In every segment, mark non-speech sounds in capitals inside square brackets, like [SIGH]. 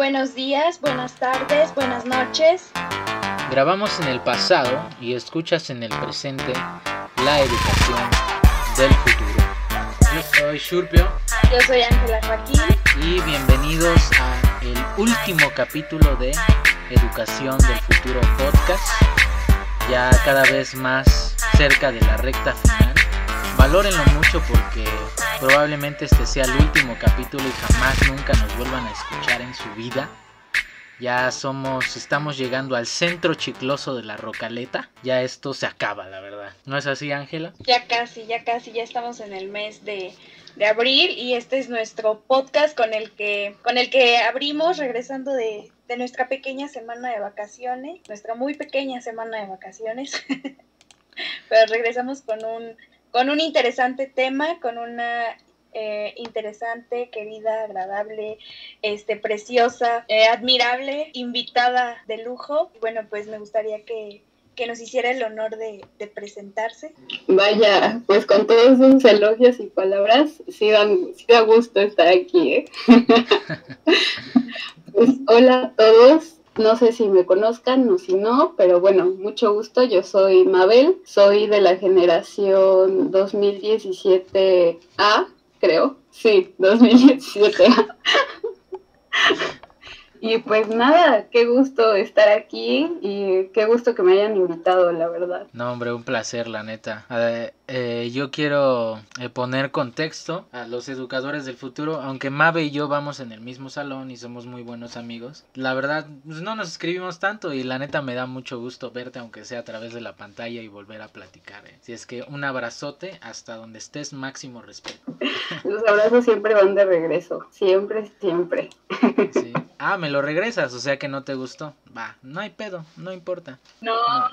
Buenos días, buenas tardes, buenas noches. Grabamos en el pasado y escuchas en el presente la educación del futuro. Yo soy Shurpio. Yo soy Ángela Joaquín. Y bienvenidos a el último capítulo de Educación del Futuro Podcast. Ya cada vez más cerca de la recta final. Valórenlo mucho porque probablemente este sea el último capítulo y jamás nunca nos vuelvan a escuchar en su vida. Ya somos, estamos llegando al centro chicloso de la rocaleta. Ya esto se acaba, la verdad. ¿No es así, Ángela? Ya casi, ya casi, ya estamos en el mes de, de abril y este es nuestro podcast con el que, con el que abrimos regresando de, de nuestra pequeña semana de vacaciones, nuestra muy pequeña semana de vacaciones. [LAUGHS] Pero regresamos con un, con un interesante tema, con una eh, interesante, querida, agradable, este, preciosa, eh, admirable, invitada de lujo. Bueno, pues me gustaría que, que nos hiciera el honor de, presentarse. Vaya, pues con todos sus elogios y palabras, sí, dan, sí da gusto estar aquí. ¿eh? [LAUGHS] pues, hola a todos, no sé si me conozcan o si no, pero bueno, mucho gusto. Yo soy Mabel, soy de la generación 2017A, creo. Sí, 2017. [LAUGHS] y pues nada, qué gusto estar aquí y qué gusto que me hayan invitado, la verdad. No, hombre, un placer, la neta. Eh, eh, yo quiero eh, poner contexto a los educadores del futuro, aunque Mabe y yo vamos en el mismo salón y somos muy buenos amigos. La verdad, pues no nos escribimos tanto y la neta me da mucho gusto verte, aunque sea a través de la pantalla y volver a platicar. ¿eh? Si es que un abrazote hasta donde estés, máximo respeto. Los abrazos siempre van de regreso, siempre, siempre. Sí. Ah, me lo regresas, o sea que no te gustó. Va, no hay pedo, no importa. No, no.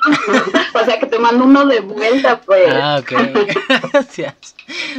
[LAUGHS] o sea que te mando uno de vuelta, pues. Ah, ok. [LAUGHS] Gracias.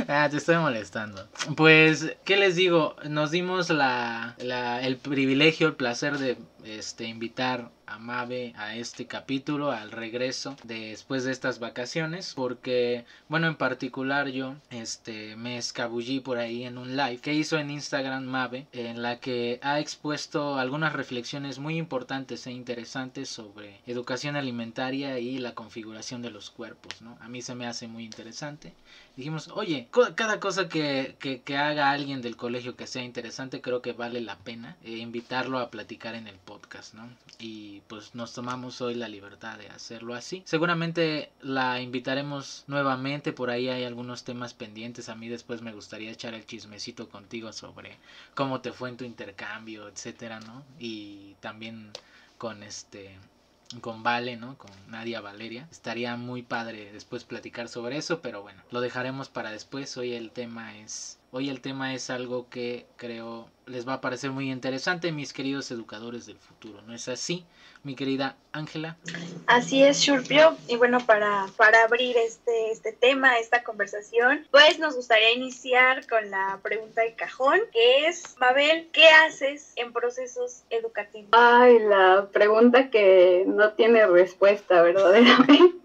Ah, te estoy molestando. Pues, ¿qué les digo? Nos dimos la, la, el privilegio, el placer de este, invitar a Mabe a este capítulo, al regreso de, después de estas vacaciones, porque, bueno, en particular yo este, me escabullí por ahí en un live que hizo en Instagram Mabe, en la que ha expuesto algunas reflexiones muy importantes e interesantes sobre educación alimentaria y la configuración de los cuerpos, ¿no? A mí se me hace muy interesante. Dijimos, oye, cada cosa que, que, que haga alguien del colegio que sea interesante, creo que vale la pena eh, invitarlo a platicar en el podcast, ¿no? Y pues nos tomamos hoy la libertad de hacerlo así. Seguramente la invitaremos nuevamente, por ahí hay algunos temas pendientes. A mí después me gustaría echar el chismecito contigo sobre cómo te fue en tu intercambio, etcétera, ¿no? Y también con este con Vale, ¿no? Con Nadia Valeria. Estaría muy padre después platicar sobre eso, pero bueno, lo dejaremos para después. Hoy el tema es hoy el tema es algo que creo les va a parecer muy interesante, mis queridos educadores del futuro. ¿No es así, mi querida Ángela? Así es, Shurpio. Y bueno, para, para abrir este, este tema, esta conversación, pues nos gustaría iniciar con la pregunta de cajón, que es, Mabel, ¿qué haces en procesos educativos? Ay, la pregunta que no tiene respuesta [LAUGHS] verdaderamente.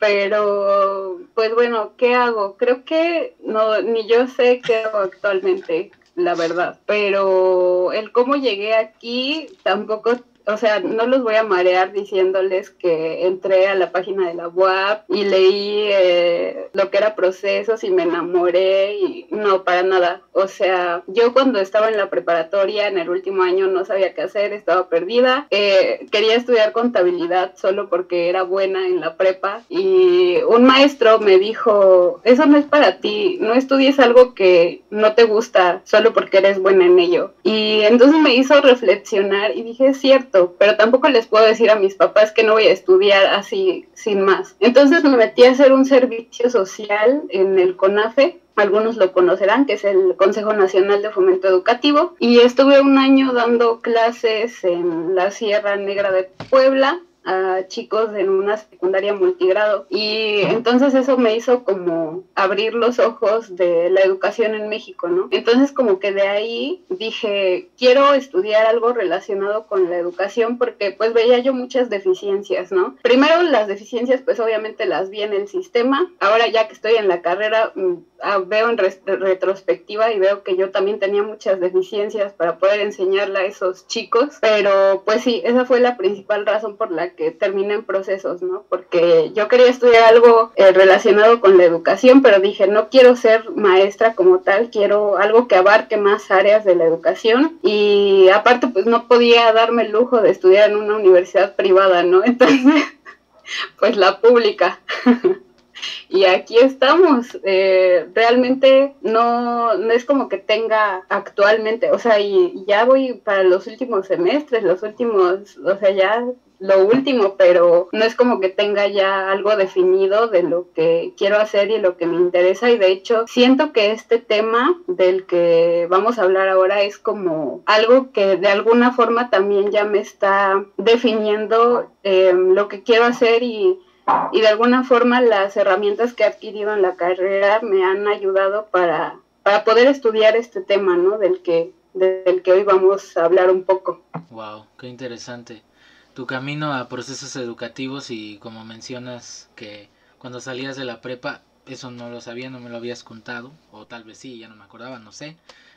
Pero, pues bueno, ¿qué hago? Creo que no, ni yo sé qué hago actualmente la verdad. Pero el cómo llegué aquí tampoco o sea, no los voy a marear diciéndoles que entré a la página de la UAP y leí eh, lo que era procesos y me enamoré y no, para nada. O sea, yo cuando estaba en la preparatoria, en el último año, no sabía qué hacer, estaba perdida. Eh, quería estudiar contabilidad solo porque era buena en la prepa y un maestro me dijo, eso no es para ti, no estudies algo que no te gusta solo porque eres buena en ello. Y entonces me hizo reflexionar y dije, es cierto pero tampoco les puedo decir a mis papás que no voy a estudiar así sin más. Entonces me metí a hacer un servicio social en el CONAFE, algunos lo conocerán, que es el Consejo Nacional de Fomento Educativo, y estuve un año dando clases en la Sierra Negra de Puebla, a chicos en una secundaria multigrado. Y entonces eso me hizo como abrir los ojos de la educación en México, ¿no? Entonces como que de ahí dije, quiero estudiar algo relacionado con la educación porque pues veía yo muchas deficiencias, ¿no? Primero las deficiencias pues obviamente las vi en el sistema. Ahora ya que estoy en la carrera mm, ah, veo en retrospectiva y veo que yo también tenía muchas deficiencias para poder enseñarle a esos chicos, pero pues sí, esa fue la principal razón por la que terminé en procesos, ¿no? Porque yo quería estudiar algo eh, relacionado con la educación, pero dije, no quiero ser maestra como tal, quiero algo que abarque más áreas de la educación y aparte pues no podía darme el lujo de estudiar en una universidad privada, ¿no? [LAUGHS] Entonces, pues la pública. [LAUGHS] y aquí estamos. Eh, realmente no, no es como que tenga actualmente, o sea, y ya voy para los últimos semestres, los últimos, o sea, ya lo último, pero no es como que tenga ya algo definido de lo que quiero hacer y lo que me interesa y de hecho siento que este tema del que vamos a hablar ahora es como algo que de alguna forma también ya me está definiendo eh, lo que quiero hacer y y de alguna forma las herramientas que he adquirido en la carrera me han ayudado para, para poder estudiar este tema, ¿no? Del que, del que hoy vamos a hablar un poco. Wow, qué interesante. Tu camino a procesos educativos y como mencionas que cuando salías de la prepa, eso no lo sabía, no me lo habías contado, o tal vez sí, ya no me acordaba, no sé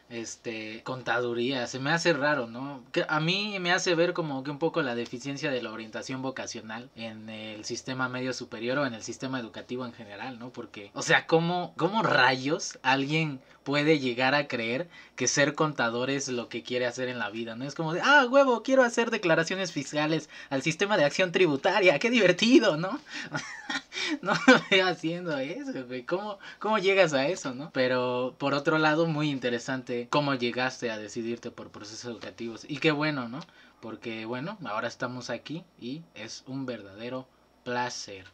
este contaduría. Se me hace raro no a mí me hace ver como que un poco la deficiencia de la orientación vocacional en el sistema medio superior o en el sistema educativo en general no porque o sea cómo cómo rayos alguien puede llegar a creer que ser contador es lo que quiere hacer en la vida no es como de ah huevo quiero hacer declaraciones fiscales al sistema de acción tributaria qué divertido no [LAUGHS] [LAUGHS] no me haciendo eso cómo cómo llegas a eso no pero por otro lado muy interesante cómo llegaste a decidirte por procesos educativos. Y qué bueno, ¿no? Porque bueno, ahora estamos aquí y es un verdadero placer.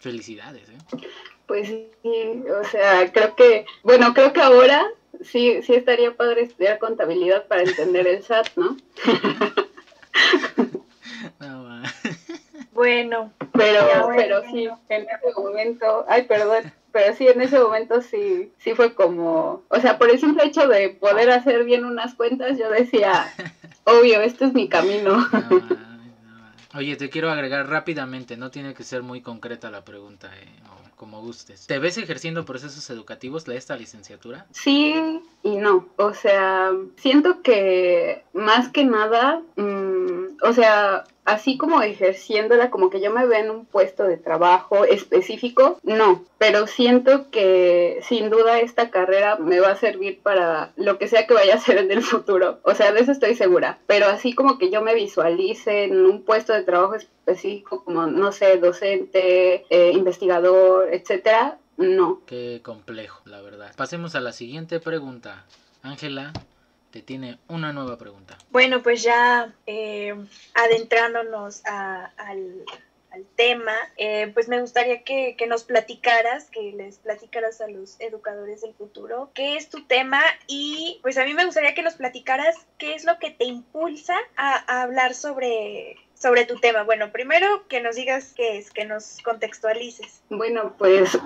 Felicidades, ¿eh? Pues sí, o sea, creo que, bueno, creo que ahora sí, sí estaría padre estudiar contabilidad para entender el SAT, ¿no? [LAUGHS] no bueno. Pero, pero sí, en ese momento, ay, perdón, pero sí, en ese momento sí, sí fue como, o sea, por el simple hecho de poder hacer bien unas cuentas, yo decía, [LAUGHS] obvio, este es mi camino. Oye, te quiero agregar rápidamente, no tiene que ser muy concreta la pregunta, eh, como gustes. ¿Te ves ejerciendo procesos educativos de esta licenciatura? Sí y no, o sea, siento que más que nada, mm, o sea, así como ejerciéndola, como que yo me veo en un puesto de trabajo específico, no, pero siento que sin duda esta carrera me va a servir para lo que sea que vaya a hacer en el futuro, o sea, de eso estoy segura, pero así como que yo me visualice en un puesto de trabajo específico como, no sé, docente, eh, investigador, etcétera, no. Qué complejo, la verdad. Pasemos a la siguiente pregunta. Ángela, te tiene una nueva pregunta. Bueno, pues ya eh, adentrándonos al, tema, eh, pues me gustaría que, nos platicaras, que les platicaras a los educadores del futuro qué es tu tema y pues a mí me gustaría que nos platicaras qué es lo que te impulsa a hablar sobre sobre tu tema. Bueno, primero que nos digas qué es, que nos contextualices. Bueno, pues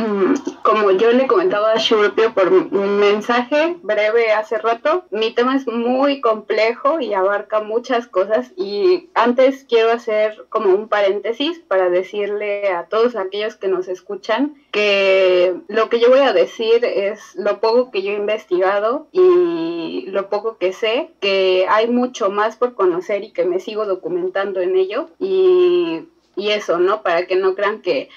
[CLEARS THROAT] como yo le comentaba a Shurpio por un mensaje breve hace rato, mi tema es muy complejo y abarca muchas cosas y antes quiero hacer como un paréntesis para decirle a todos aquellos que nos escuchan que lo que yo voy a decir es lo poco que yo he investigado y lo poco que sé, que hay mucho más por conocer y que me sigo documentando en ello y, y eso, ¿no? Para que no crean que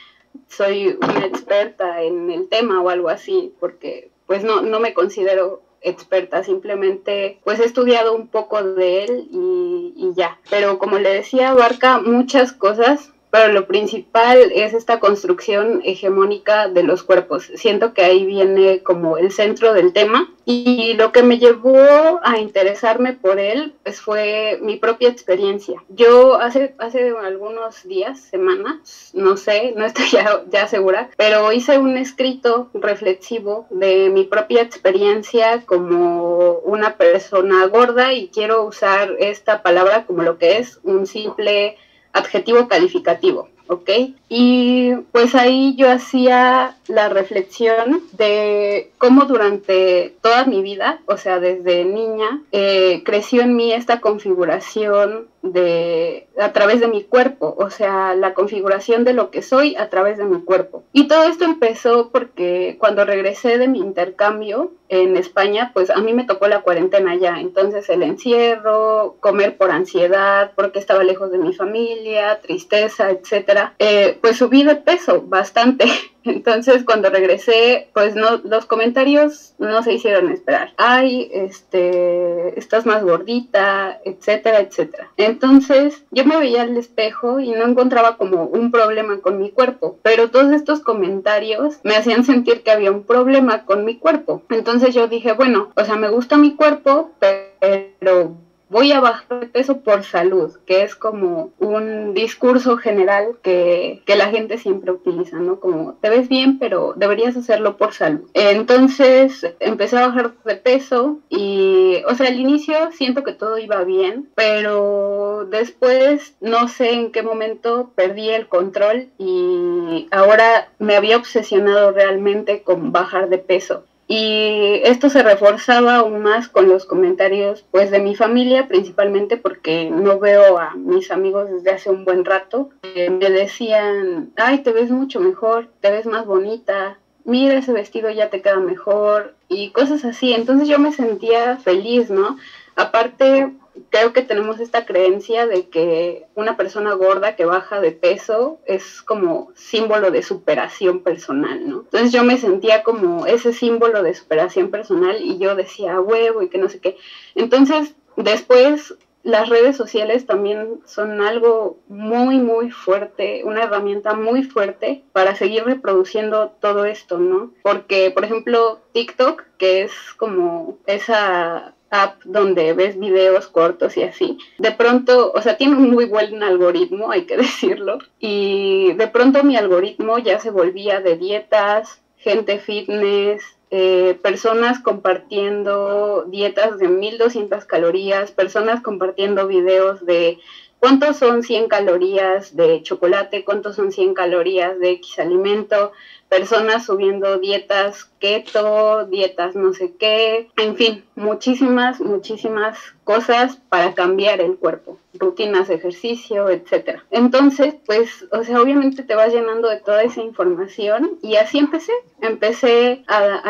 soy una experta en el tema o algo así, porque pues no, no me considero experta, simplemente pues he estudiado un poco de él y, y ya. Pero como le decía, abarca muchas cosas pero lo principal es esta construcción hegemónica de los cuerpos. Siento que ahí viene como el centro del tema y lo que me llevó a interesarme por él pues fue mi propia experiencia. Yo hace, hace algunos días, semanas, no sé, [LAUGHS] no estoy ya, ya segura, pero hice un escrito reflexivo de mi propia experiencia como una persona gorda y quiero usar esta palabra como lo que es un simple adjetivo calificativo. ¿ok? Y pues ahí yo hacía la reflexión de cómo durante toda mi vida, o sea, desde niña, eh, creció en mí esta configuración de a través de mi cuerpo, o sea, la configuración de lo que soy a través de mi cuerpo. Y todo esto empezó porque cuando regresé de mi intercambio en España, pues a mí me tocó la cuarentena ya, entonces el encierro, comer por ansiedad, porque estaba lejos de mi familia, tristeza, etcétera, eh, pues subí de peso bastante. [LAUGHS] Entonces, cuando regresé, pues no, los comentarios no se hicieron esperar. Ay, este, estás más gordita, etcétera, etcétera. Entonces, yo me veía al espejo y no encontraba como un problema con mi cuerpo, pero todos estos comentarios me hacían sentir que había un problema con mi cuerpo. Entonces yo dije, bueno, o sea, me gusta mi cuerpo, pero voy a bajar de peso por salud, que es como un discurso general que, la gente siempre utiliza, ¿no? Como te ves bien, pero deberías hacerlo por salud. Entonces empecé a bajar de peso y, o sea, al inicio siento que todo iba bien, pero después no sé en qué momento perdí el control y ahora me había obsesionado realmente con bajar de peso. Y esto se reforzaba aún más con los comentarios pues de mi familia, principalmente porque no veo a mis amigos desde hace un buen rato. Me decían, ay, te ves mucho mejor, te ves más bonita, mira ese vestido ya te queda mejor y cosas así. Entonces yo me sentía feliz, ¿no? Aparte, creo que tenemos esta creencia de que una persona gorda que baja de peso es como símbolo de superación personal, ¿no? Entonces yo me sentía como ese símbolo de superación personal y yo decía huevo y que no sé qué. Entonces después las redes sociales también son algo muy, muy fuerte, una herramienta muy fuerte para seguir reproduciendo todo esto, ¿no? Porque, por ejemplo, TikTok, que es como esa app donde ves videos cortos y así, de pronto, o sea, tiene un muy buen algoritmo, hay que [LAUGHS] decirlo, y de pronto mi algoritmo ya se volvía de dietas, gente fitness, eh, personas compartiendo dietas de 1200 calorías, personas compartiendo videos de cuántos son 100 calorías de chocolate, cuántos son 100 calorías de X alimento, personas subiendo dietas keto, dietas no sé qué, en fin, muchísimas, muchísimas cosas para cambiar el cuerpo, rutinas de ejercicio, etcétera. Entonces, pues, o sea, obviamente te vas llenando de toda esa información y así empecé. Empecé a,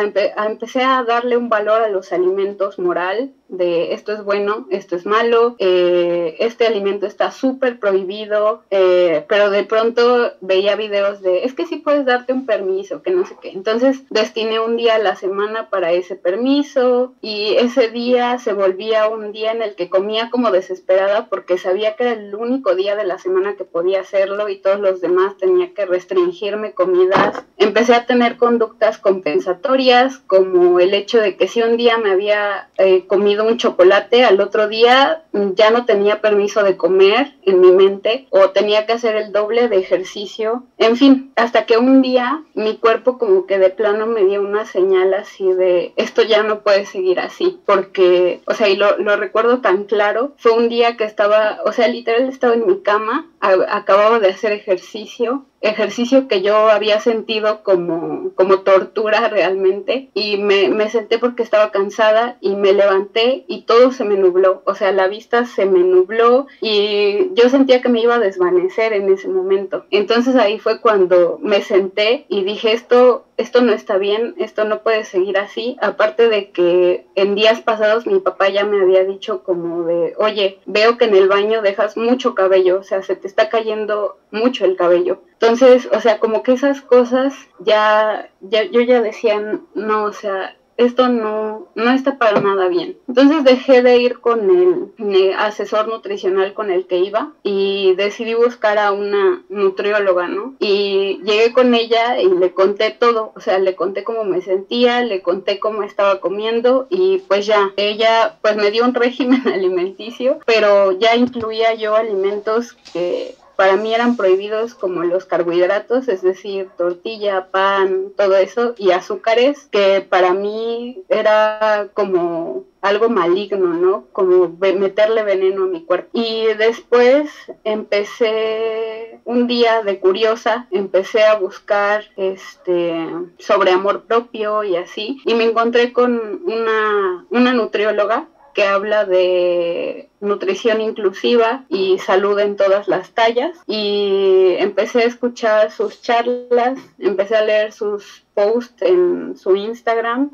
empecé a darle un valor a los alimentos moral, de esto es bueno, esto es malo, eh, este alimento está súper prohibido, eh, pero de pronto veía videos de, es que sí puedes darte un permiso, que no sé qué. Entonces destiné un día a la semana para ese permiso y ese día se volvía un día en el que comía como desesperada porque sabía que era el único día de la semana que podía hacerlo y todos los demás tenía que restringirme comidas. Empecé a tener conductas compensatorias como el hecho de que si un día me había eh, comido un chocolate, al otro día ya no tenía permiso de comer en mi mente o tenía que hacer el doble de ejercicio. En fin, hasta que un día mi cuerpo como que de plano me dio una señal así de esto ya no puede seguir así porque, o sea, y lo, lo recuerdo tan claro, fue un día que estaba, o sea, literal estaba en mi cama, acababa de hacer ejercicio ejercicio que yo había sentido como, como tortura realmente y me, me, senté porque estaba cansada y me levanté y todo se me nubló, o sea, la vista se me nubló y yo sentía que me iba a desvanecer en ese momento. Entonces ahí fue cuando me senté y dije esto esto no está bien, esto no puede seguir así. Aparte de que en días pasados mi papá ya me había dicho como de, oye, veo que en el baño dejas mucho cabello, o sea, se te está cayendo mucho el cabello. O sea, como que esas cosas ya, ya yo ya decía, no, o sea, esto no, no está para nada bien. Entonces dejé de ir con el, asesor nutricional con el que iba y decidí buscar a una nutrióloga, ¿no? Y llegué con ella y le conté todo, o sea, le conté cómo me sentía, le conté cómo estaba comiendo y pues ya, ella pues me dio un régimen [LAUGHS] alimenticio, pero ya incluía yo alimentos que para mí eran prohibidos como los carbohidratos, es decir, tortilla, pan, todo eso, y azúcares, que para mí era como algo maligno, ¿no? Como meterle veneno a mi cuerpo. Y después empecé un día de curiosa, empecé a buscar este sobre amor propio y así, y me encontré con una, una nutrióloga que habla de nutrición inclusiva y salud en todas las tallas. Y empecé a escuchar sus charlas, empecé a leer sus posts en su Instagram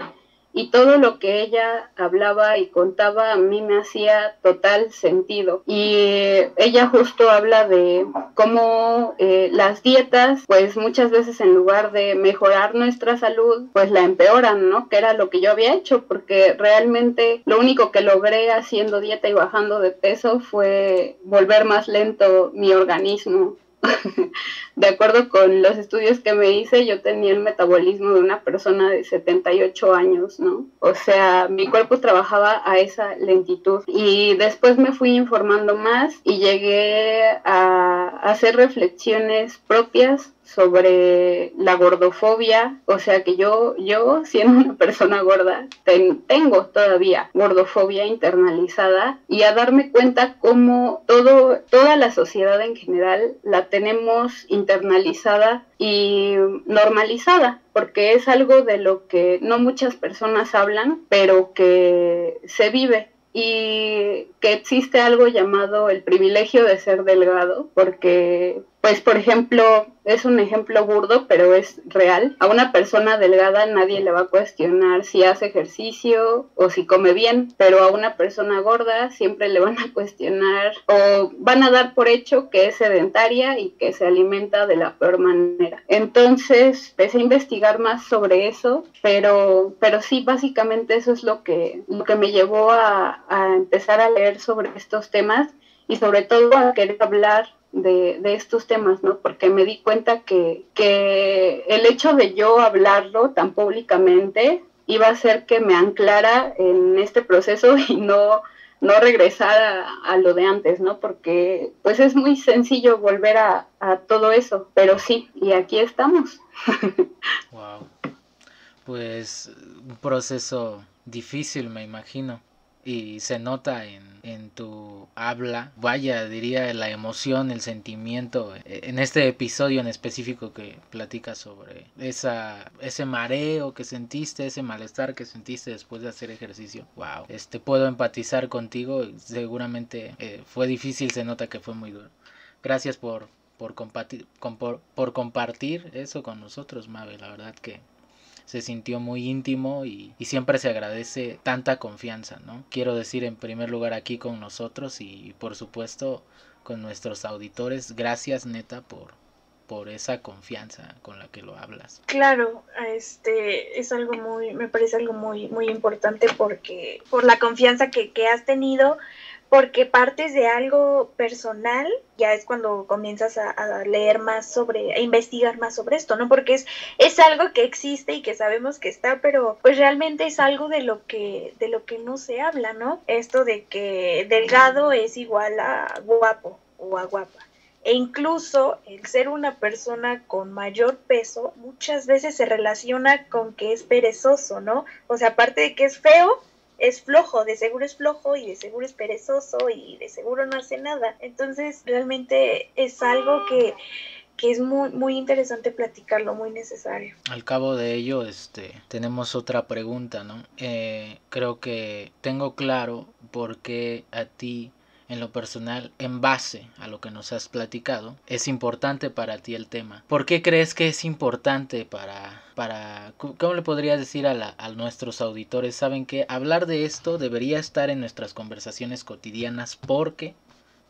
y todo lo que ella hablaba y contaba a mí me hacía total sentido. Y ella justo habla de cómo eh, las dietas, pues muchas veces en lugar de mejorar nuestra salud, pues la empeoran, ¿no? Que era lo que yo había hecho, porque realmente lo único que logré haciendo dieta y bajando de peso fue volver más lento mi organismo de acuerdo con los estudios que me hice, yo tenía el metabolismo de una persona de 78 años, ¿no? O sea, mi cuerpo trabajaba a esa lentitud. Y después me fui informando más y llegué a hacer reflexiones propias sobre la gordofobia, o sea que yo, yo siendo una persona gorda, tengo todavía gordofobia internalizada y a darme cuenta cómo todo, toda la sociedad en general la tenemos internalizada y normalizada, porque es algo de lo que no muchas personas hablan, pero que se vive y que existe algo llamado el privilegio de ser delgado, porque pues por ejemplo, es un ejemplo burdo, pero es real. A una persona delgada nadie le va a cuestionar si hace ejercicio o si come bien, pero a una persona gorda siempre le van a cuestionar o van a dar por hecho que es sedentaria y que se alimenta de la peor manera. Entonces, empecé a investigar más sobre eso, pero, pero sí, básicamente eso es lo que, lo que me llevó a, a empezar a leer sobre estos temas y sobre todo a querer hablar de, estos temas, ¿no? Porque me di cuenta que, que el hecho de yo hablarlo tan públicamente iba a hacer que me anclara en este proceso [LAUGHS] y no, no regresar a, lo de antes, ¿no? Porque pues es muy sencillo volver a, a todo eso, pero sí, y aquí estamos. [LAUGHS] wow. Pues un proceso difícil, me imagino y se nota en, en, tu habla, vaya, diría la emoción, el sentimiento, eh, en este episodio en específico que platicas sobre esa, ese mareo que sentiste, ese malestar que sentiste después de hacer ejercicio. Wow, este, puedo empatizar contigo, seguramente eh, fue difícil, se nota que fue muy duro. Gracias por, por, compartir, por, por compartir eso con nosotros, Mabe, la verdad que se sintió muy íntimo y, siempre se agradece tanta confianza, ¿no? Quiero decir en primer lugar aquí con nosotros y por supuesto con nuestros auditores, gracias neta por, por esa confianza con la que lo hablas. Claro, este es algo muy, me parece algo muy, muy importante porque por la confianza que, que has tenido porque partes de algo personal, ya es cuando comienzas a, leer más sobre, a investigar más sobre esto, ¿no? Porque es, es algo que existe y que sabemos que está, pero pues realmente es algo de lo que, de lo que no se habla, ¿no? Esto de que delgado es igual a guapo o a guapa. E incluso el ser una persona con mayor peso muchas veces se relaciona con que es perezoso, ¿no? O sea, aparte de que es feo, es flojo, de seguro es flojo y de seguro es perezoso y de seguro no hace nada. Entonces realmente es algo que, que es muy, muy interesante platicarlo, muy necesario. Al cabo de ello, este, tenemos otra pregunta, ¿no? Eh, creo que tengo claro por qué a ti en lo personal, en base a lo que nos has platicado, es importante para ti el tema. ¿Por qué crees que es importante para, para ¿cómo le podrías decir a, a nuestros auditores? Saben que hablar de esto debería estar en nuestras conversaciones cotidianas porque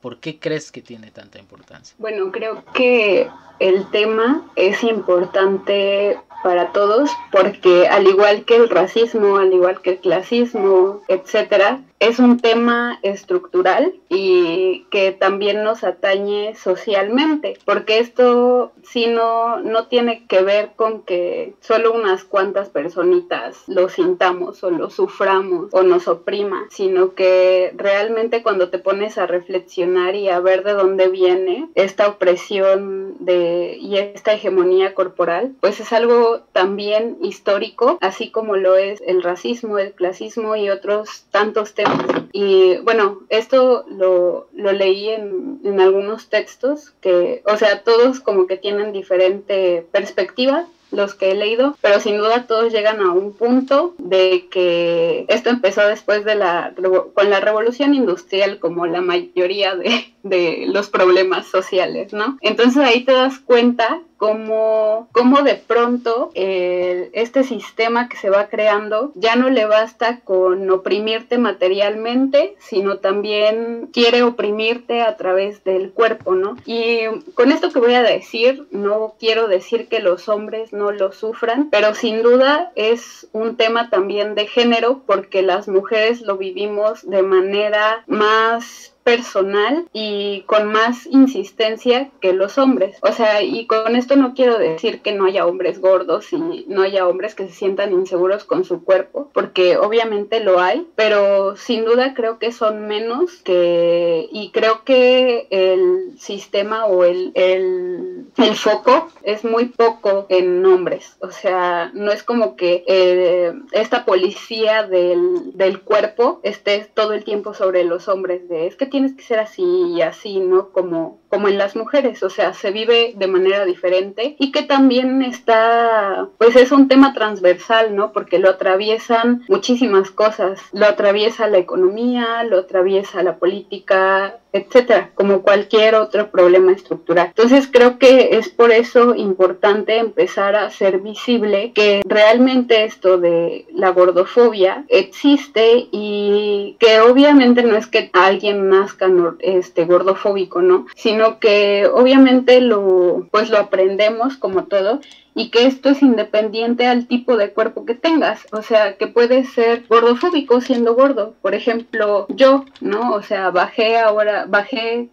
¿Por qué crees que tiene tanta importancia? Bueno, creo que el tema es importante para todos porque al igual que el racismo, al igual que el clasismo, etcétera, es un tema estructural y que también nos atañe socialmente, porque esto sí no, no tiene que ver con que solo unas cuantas personitas lo sintamos o lo suframos o nos oprima, sino que realmente cuando te pones a reflexionar y a ver de dónde viene esta opresión de, y esta hegemonía corporal, pues es algo también histórico, así como lo es el racismo, el clasismo y otros tantos temas. Y bueno, esto lo, lo leí en, en algunos textos que, o sea, todos como que tienen diferente perspectiva los que he leído, pero sin duda todos llegan a un punto de que esto empezó después de la con la revolución industrial como la mayoría de, de los problemas sociales, ¿no? Entonces ahí te das cuenta cómo, cómo de pronto este sistema que se va creando ya no le basta con oprimirte materialmente, sino también quiere oprimirte a través del cuerpo, ¿no? Y con esto que voy a decir, no quiero decir que los hombres no lo sufran, pero sin duda es un tema también de género porque las mujeres lo vivimos de manera más personal y con más insistencia que los hombres. O sea, y con esto no quiero decir que no haya hombres gordos y no haya hombres que se sientan inseguros con su cuerpo, porque obviamente lo hay, pero sin duda creo que son menos que y creo que el sistema o el, el, el foco es muy poco en hombres. O sea, no es como que eh, esta policía del, del cuerpo esté todo el tiempo sobre los hombres de es que tienes que ser así y así, ¿no? Como, como en las mujeres, o sea, se vive de manera diferente y que también está, pues es un tema transversal, ¿no? Porque lo atraviesan muchísimas cosas, lo atraviesa la economía, lo atraviesa la política, etcétera, como cualquier otro problema estructural. Entonces creo que es por eso importante empezar a hacer visible que realmente esto de la gordofobia existe y que obviamente no es que alguien nazca este gordofóbico, ¿no? Sino que obviamente lo pues lo aprendemos como todo y que esto es independiente al tipo de cuerpo que tengas, o sea, que puedes ser gordofóbico siendo gordo, por ejemplo, yo, ¿no? O sea, bajé ahora, bajé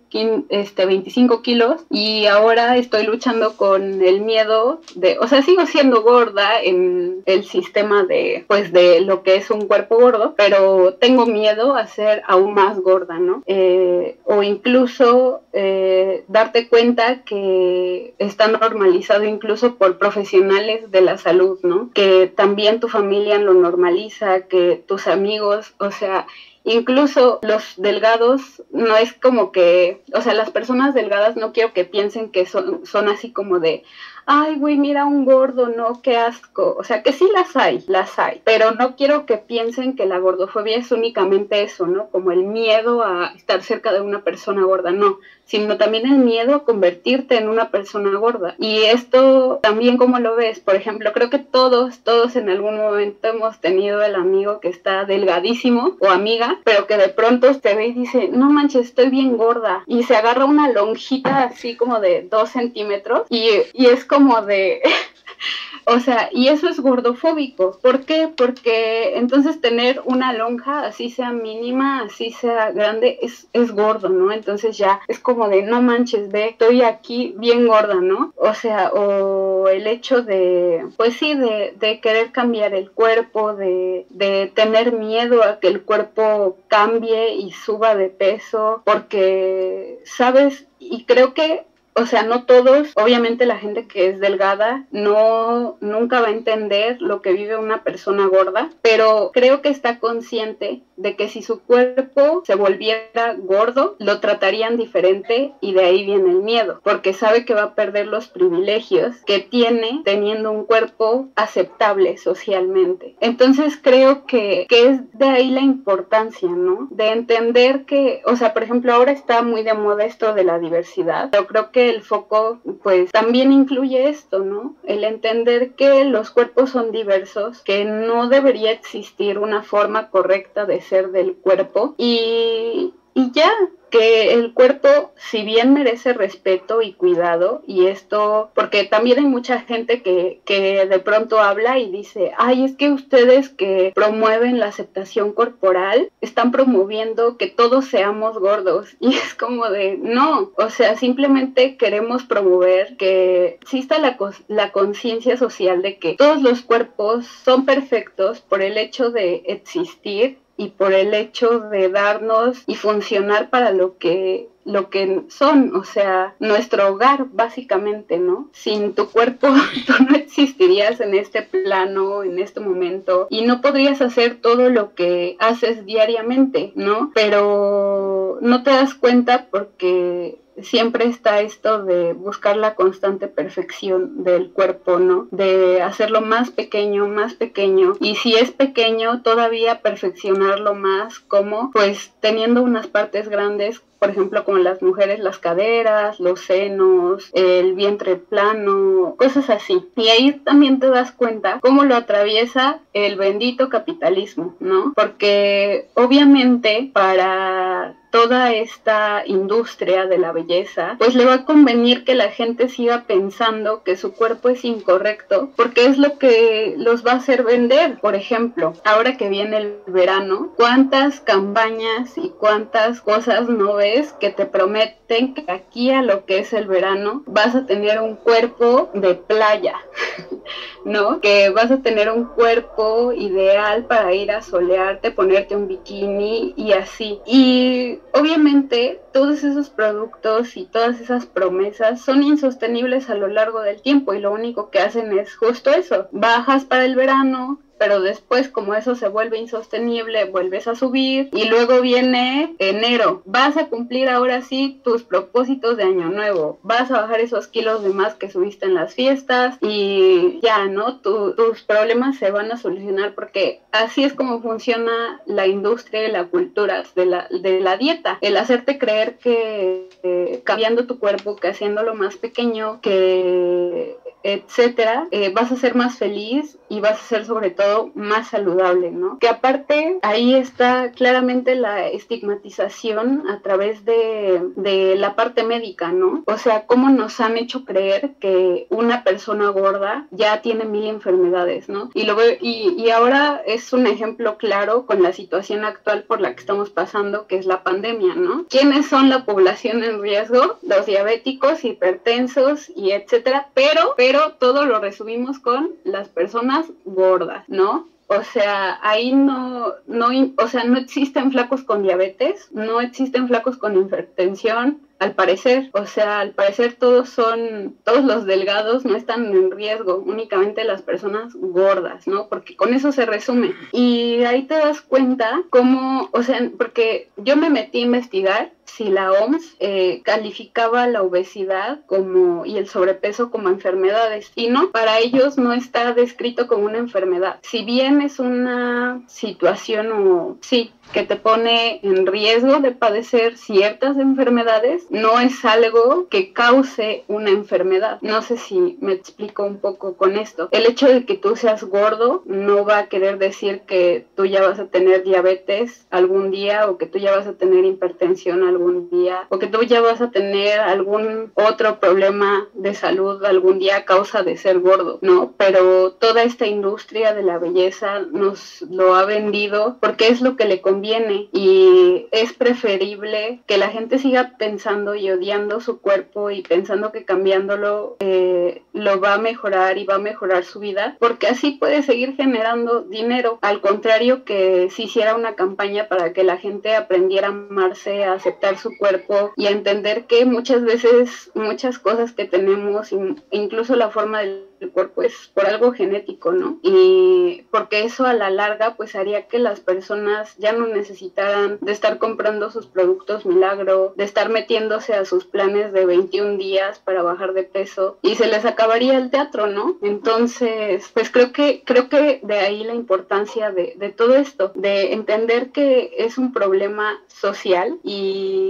este 25 kilos y ahora estoy luchando con el miedo de, o sea, sigo siendo gorda en el sistema de, pues, de lo que es un cuerpo gordo, pero tengo miedo a ser aún más gorda, ¿no? Eh, o incluso eh, darte cuenta que está normalizado incluso por profesionales de la salud, ¿no? Que también tu familia lo normaliza, que tus amigos, o sea, incluso los delgados no es como que, o sea, las personas delgadas no quiero que piensen que son, son así como de, ay, güey, mira un gordo, no, qué asco. O sea, que sí las hay, las hay, pero no quiero que piensen que la gordofobia es únicamente eso, ¿no? Como el miedo a estar cerca de una persona gorda, no, sino también el miedo a convertirte en una persona gorda. Y esto también como lo ves, por ejemplo, creo que todos, todos en algún momento hemos tenido el amigo que está delgadísimo o amiga, pero que de pronto te ve y dice, no manches, estoy bien gorda. Y se agarra una lonjita así como de dos centímetros y, y es como como de... [LAUGHS] [LAUGHS] O sea, y eso es gordofóbico. ¿Por qué? Porque entonces tener una lonja, así sea mínima, así sea grande, es, gordo, ¿no? Entonces ya es como de, no manches, ve, estoy aquí bien gorda, ¿no? O sea, o el hecho de, pues sí, de, de querer cambiar el cuerpo, de tener miedo a que el cuerpo cambie y suba de peso, porque, ¿sabes? Y creo que o sea, no todos, obviamente la gente que es delgada no nunca va a entender lo que vive una persona gorda, pero creo que está consciente de que si su cuerpo se volviera gordo, lo tratarían diferente y de ahí viene el miedo, porque sabe que va a perder los privilegios que tiene teniendo un cuerpo aceptable socialmente. Entonces creo que, que es de ahí la importancia, ¿no? De entender que, o sea, por ejemplo, ahora está muy de moda esto de la diversidad, pero creo que el foco pues también incluye esto, ¿no? El entender que los cuerpos son diversos, que no debería existir una forma correcta de ser del cuerpo y, y ya, que el cuerpo, si bien merece respeto y cuidado, y esto, porque también hay mucha gente que, que de pronto habla y dice, ay, es que ustedes que promueven la aceptación corporal, están promoviendo que todos seamos gordos. [LAUGHS] Y es como de, no, o sea, simplemente queremos promover que exista la, la conciencia social de que todos los cuerpos son perfectos por el hecho de existir y por el hecho de darnos y funcionar para lo que lo que son, o sea, nuestro hogar básicamente, ¿no? Sin tu cuerpo [LAUGHS] tú no existirías en este plano, en este momento, y no podrías hacer todo lo que haces diariamente, ¿no? Pero no te das cuenta porque siempre está esto de buscar la constante perfección del cuerpo, ¿no? De hacerlo más pequeño, más pequeño. Y si es pequeño, todavía perfeccionarlo más, como pues teniendo unas partes grandes por ejemplo, como las mujeres, las caderas, los senos, el vientre plano, cosas así. Y ahí también te das cuenta cómo lo atraviesa el bendito capitalismo, ¿no? Porque obviamente para toda esta industria de la belleza, pues le va a convenir que la gente siga pensando que su cuerpo es incorrecto, porque es lo que los va a hacer vender. Por ejemplo, ahora que viene el verano, ¿cuántas campañas y cuántas cosas no ves que te prometen que aquí a lo que es el verano vas a tener un cuerpo de playa? [LAUGHS] ¿No? Que vas a tener un cuerpo ideal para ir a solearte, ponerte un bikini y así. Y obviamente todos esos productos y todas esas promesas son insostenibles a lo largo del tiempo y lo único que hacen es justo eso. Bajas para el verano, pero después como eso se vuelve insostenible, vuelves a subir y luego viene enero. Vas a cumplir ahora sí tus propósitos de año nuevo. Vas a bajar esos kilos de más que subiste en las fiestas y ya, ¿no? tus problemas se van a solucionar porque así es como funciona la industria y la cultura de la, de la dieta. El hacerte creer que eh, cambiando tu cuerpo, que haciéndolo más pequeño, que etcétera, eh, vas a ser más feliz y vas a ser sobre todo más saludable, ¿no? Que aparte ahí está claramente la estigmatización a través de, la parte médica, ¿no? O sea, cómo nos han hecho creer que una persona gorda ya tiene mil enfermedades, ¿no? Y, lo y, y ahora es un ejemplo claro con la situación actual por la que estamos pasando, que es la pandemia, ¿no? ¿Quiénes son la población en riesgo? Los diabéticos, hipertensos y etcétera, pero, pero todo lo resumimos con las personas gordas, ¿no? O sea, ahí no, no, o sea, no existen flacos con diabetes, no existen flacos con hipertensión, al parecer, o sea, al parecer todos son, todos los delgados no están en riesgo, únicamente las personas gordas, ¿no? Porque con eso se resume. Y ahí te das cuenta cómo, o sea, porque yo me metí a investigar si la OMS eh, calificaba la obesidad como y el sobrepeso como enfermedades y no, para ellos no está descrito como una enfermedad. Si bien es una situación o sí, que te pone en riesgo de padecer ciertas enfermedades, no es algo que cause una enfermedad. No sé si me explico un poco con esto. El hecho de que tú seas gordo no va a querer decir que tú ya vas a tener diabetes algún día o que tú ya vas a tener hipertensión algún día o tú ya vas a tener algún otro problema de salud algún día a causa de ser gordo, ¿no? Pero toda esta industria de la belleza nos lo ha vendido porque es lo que le conviene y es preferible que la gente siga pensando y odiando su cuerpo y pensando que cambiándolo eh, lo va a mejorar y va a mejorar su vida, porque así puede seguir generando dinero. Al contrario que si hiciera una campaña para que la gente aprendiera a amarse, a aceptar su cuerpo y entender que muchas veces muchas cosas que tenemos, incluso la forma del el cuerpo es por algo genético, ¿no? Y porque eso a la larga pues haría que las personas ya no necesitaran de estar comprando sus productos milagro, de estar metiéndose a sus planes de 21 días para bajar de peso y se les acabaría el teatro, ¿no? Entonces, pues creo que creo que de ahí la importancia de, de todo esto, de entender que es un problema social y,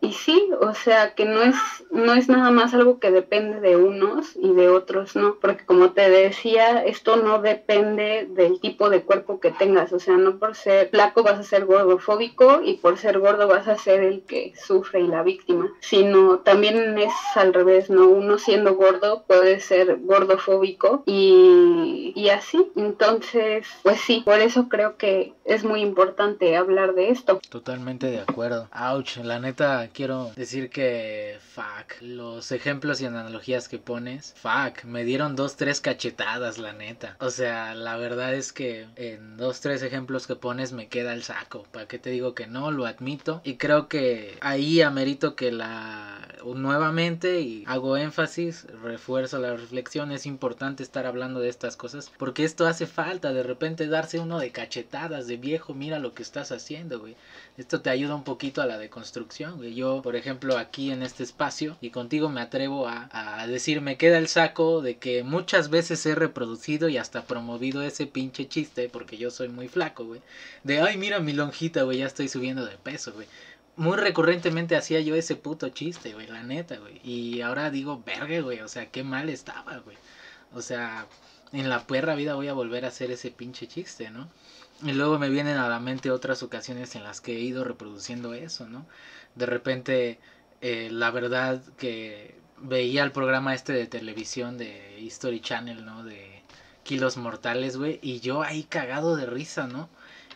y sí, o sea, que no es no es nada más algo que depende de unos y de otros no, porque como te decía, esto no depende del tipo de cuerpo que tengas, o sea, no por ser flaco vas a ser gordofóbico y por ser gordo vas a ser el que sufre y la víctima, sino también es al revés, ¿no? Uno siendo gordo puede ser gordofóbico y, y así, entonces, pues sí, por eso creo que es muy importante hablar de esto. Totalmente de acuerdo. Ouch, la neta quiero decir que fuck, los ejemplos y analogías que pones, fuck, me dieron dos, tres cachetadas, la neta. O sea, la verdad es que en dos, tres ejemplos que pones me queda el saco. ¿Para qué te digo que no? Lo admito. Y creo que ahí amerito que la nuevamente y hago énfasis, refuerzo la reflexión, es importante estar hablando de estas cosas porque esto hace falta de repente darse uno de cachetadas de viejo, mira lo que estás haciendo, güey. Esto te ayuda un poquito a la deconstrucción, güey. Yo, por ejemplo, aquí en este espacio y contigo me atrevo a, a decir, me queda el saco de que muchas veces he reproducido y hasta promovido ese pinche chiste porque yo soy muy flaco, güey. De, ay, mira mi lonjita, güey, ya estoy subiendo de peso, güey muy recurrentemente hacía yo ese puto chiste, güey, la neta, güey. Y ahora digo, verga, güey, o sea, qué mal estaba, güey. O sea, en la perra vida voy a volver a hacer ese pinche chiste, ¿no? Y luego me vienen a la mente otras ocasiones en las que he ido reproduciendo eso, ¿no? De repente, eh, la verdad que veía el programa este de televisión de History Channel, ¿no? De Kilos Mortales, güey. Y yo ahí cagado de risa, ¿no?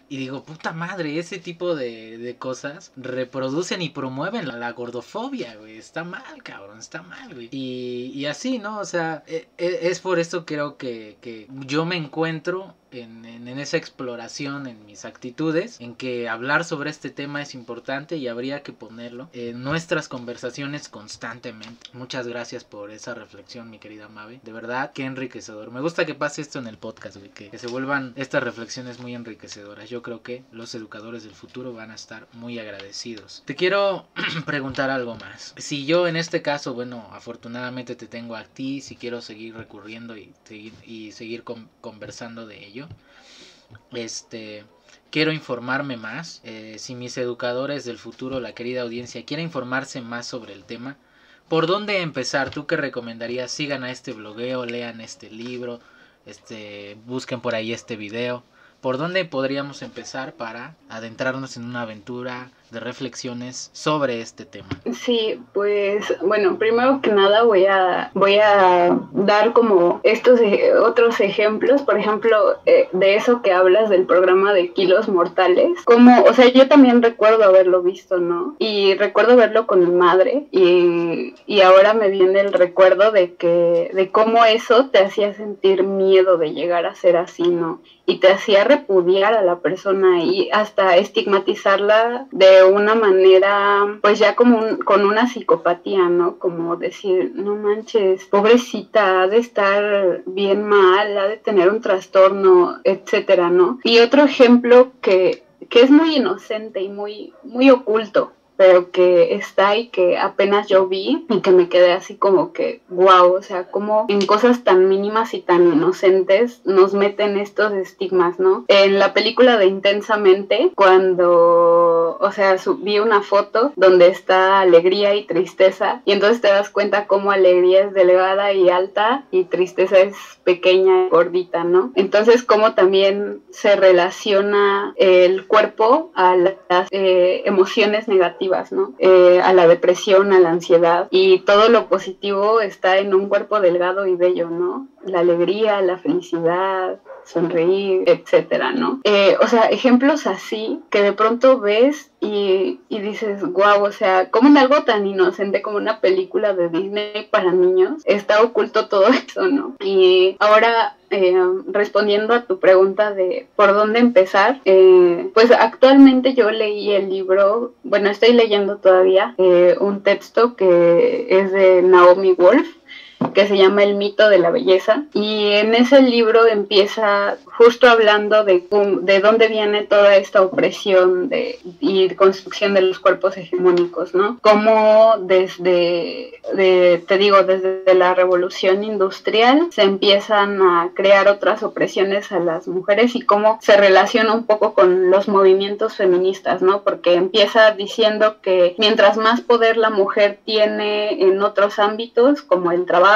Y digo, puta madre, ese tipo de, de cosas reproducen y promueven la, gordofobia, güey. Está mal, cabrón, está mal, güey. Y, y así, ¿no? O sea, e, e, es por esto creo que, que yo me encuentro en, en, esa exploración en mis actitudes, en que hablar sobre este tema es importante y habría que ponerlo en nuestras conversaciones constantemente. Muchas gracias por esa reflexión, mi querida Mabe. De verdad, qué enriquecedor. Me gusta que pase esto en el podcast, güey, que, que se vuelvan estas reflexiones muy enriquecedoras. Yo creo que los educadores del futuro van a estar muy agradecidos. Te quiero [CLEARS THROAT] preguntar algo más. Si yo en este caso, bueno, afortunadamente te tengo a ti, si quiero seguir recurriendo y y seguir con, conversando de ello, este, quiero informarme más. Eh, si mis educadores del futuro, la querida audiencia, quiere informarse más sobre el tema, ¿por dónde empezar? ¿Tú qué recomendarías? Sigan a este blogueo, lean este libro, este, busquen por ahí este video. ¿Por dónde podríamos empezar para adentrarnos en una aventura de reflexiones sobre este tema. Sí, pues bueno, primero que nada voy a voy a dar como estos e, otros ejemplos, por ejemplo, eh, de eso que hablas del programa de Kilos Mortales, como, o sea, yo también recuerdo haberlo visto, ¿no? Y recuerdo verlo con mi madre y, y ahora me viene el recuerdo de que de cómo eso te hacía sentir miedo de llegar a ser así, ¿no? Y te hacía repudiar a la persona y hasta estigmatizarla de una manera, pues ya como con una psicopatía, ¿no? Como decir, no manches, pobrecita, ha de estar bien mal, ha de tener un trastorno, etcétera, ¿no? Y otro ejemplo que, que es muy inocente y muy, muy oculto, pero que está y que apenas yo vi y que me quedé así como que, wow, o sea, como en cosas tan mínimas y tan inocentes nos meten estos estigmas, ¿no? En la película de Intensamente, cuando, o sea, vi una foto donde está alegría y tristeza y entonces te das cuenta cómo alegría es delgada y alta y tristeza es pequeña y gordita, ¿no? Entonces, cómo también se relaciona el cuerpo a las eh, emociones negativas eh, a la depresión, a la ansiedad y todo lo positivo está en un cuerpo delgado y bello, ¿no? La alegría, la felicidad, sonreír, etcétera, ¿no? Eh, o sea, ejemplos así que de pronto ves y, y dices, wow, o sea, como en algo tan inocente como una película de Disney para niños está oculto todo [LAUGHS] eso, ¿no? Y ahora eh, respondiendo a tu pregunta de por dónde empezar, eh, pues actualmente yo leí el libro, bueno, estoy leyendo todavía un texto que es de Naomi Wolf que se llama El mito de la belleza. Y en ese libro empieza justo hablando de, de dónde viene toda esta opresión de, y construcción de los cuerpos hegemónicos, ¿no? Cómo desde, te digo, desde la revolución industrial se empiezan a crear otras opresiones a las mujeres y cómo se relaciona un poco con los movimientos feministas, ¿no? Porque empieza diciendo que mientras más poder la mujer tiene en otros ámbitos, como el trabajo,